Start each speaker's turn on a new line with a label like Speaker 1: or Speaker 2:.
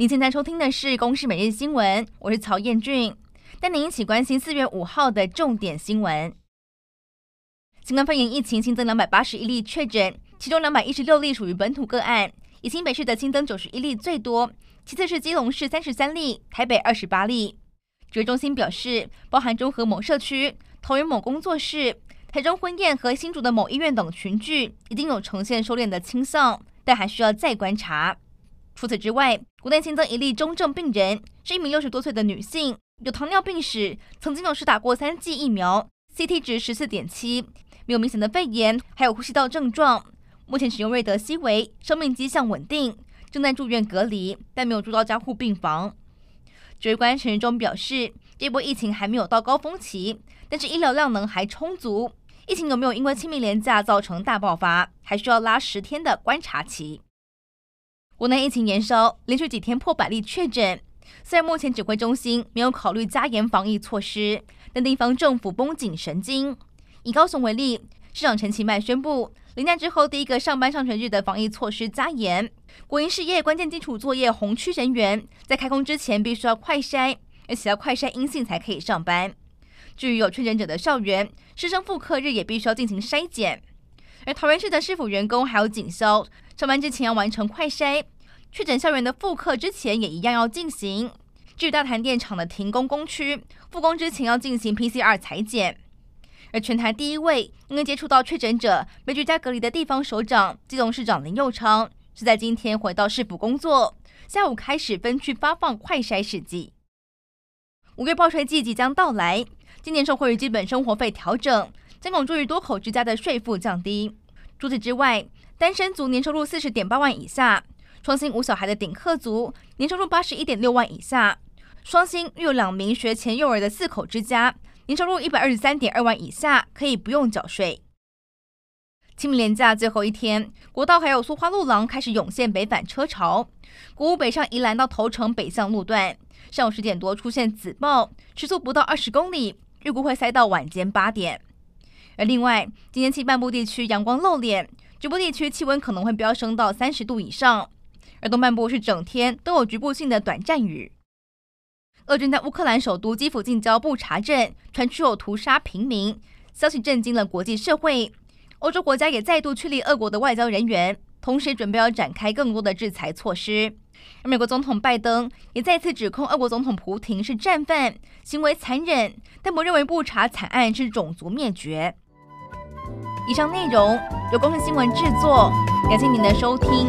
Speaker 1: 您现在收听的是《公视每日新闻》，我是曹彦俊，带您一起关心四月五号的重点新闻。新冠肺炎疫情新增两百八十一例确诊，其中两百一十六例属于本土个案，以新北市的新增九十一例最多，其次是基隆市三十三例，台北二十八例。指挥中心表示，包含中和某社区、桃园某工作室、台中婚宴和新竹的某医院等群聚，已经有呈现收敛的倾向，但还需要再观察。除此之外，国内新增一例中症病人，是一名六十多岁的女性，有糖尿病史，曾经有施打过三剂疫苗，CT 值十四点七，没有明显的肺炎，还有呼吸道症状，目前使用瑞德西韦，生命迹象稳定，正在住院隔离，但没有住到加护病房。指挥官陈时中表示，这波疫情还没有到高峰期，但是医疗量能还充足。疫情有没有因为清明连假造成大爆发，还需要拉十天的观察期。国内疫情延烧，连续几天破百例确诊。虽然目前指挥中心没有考虑加严防疫措施，但地方政府绷紧神经。以高雄为例，市长陈其迈宣布，连假之后第一个上班上学日的防疫措施加严。国营事业关键基础作业红区人员在开工之前必须要快筛，而且要快筛阴性才可以上班。至于有确诊者的校园，师生复课日也必须要进行筛检。而桃园市的市府员工还有警消，上班之前要完成快筛。确诊校园的复课之前也一样要进行。至于大潭电厂的停工工区，复工之前要进行 PCR 裁检。而全台第一位因为接触到确诊者被居家隔离的地方首长，基隆市长林佑昌，是在今天回到市府工作，下午开始分区发放快筛试剂。五月报税季即将到来，今年受惠于基本生活费调整，将有助于多口之家的税负降低。除此之外，单身族年收入四十点八万以下，双薪无小孩的顶客族年收入八十一点六万以下，双薪育有两名学前幼儿的四口之家。年收入一百二十三点二万以下可以不用缴税。清明连假最后一天，国道还有苏花路廊开始涌现北返车潮。国五北上宜兰到头城北向路段，上午十点多出现紫爆，时速不到二十公里，预估会塞到晚间八点。而另外，今天西半部地区阳光露脸，局部地区气温可能会飙升到三十度以上。而东半部是整天都有局部性的短暂雨。俄军在乌克兰首都基辅近郊布查镇传出有屠杀平民，消息震惊了国际社会。欧洲国家也再度驱离俄国的外交人员，同时准备要展开更多的制裁措施。而美国总统拜登也再次指控俄国总统普廷是战犯，行为残忍，但不认为布查惨案是种族灭绝。以上内容由公视新闻制作，感谢您的收听。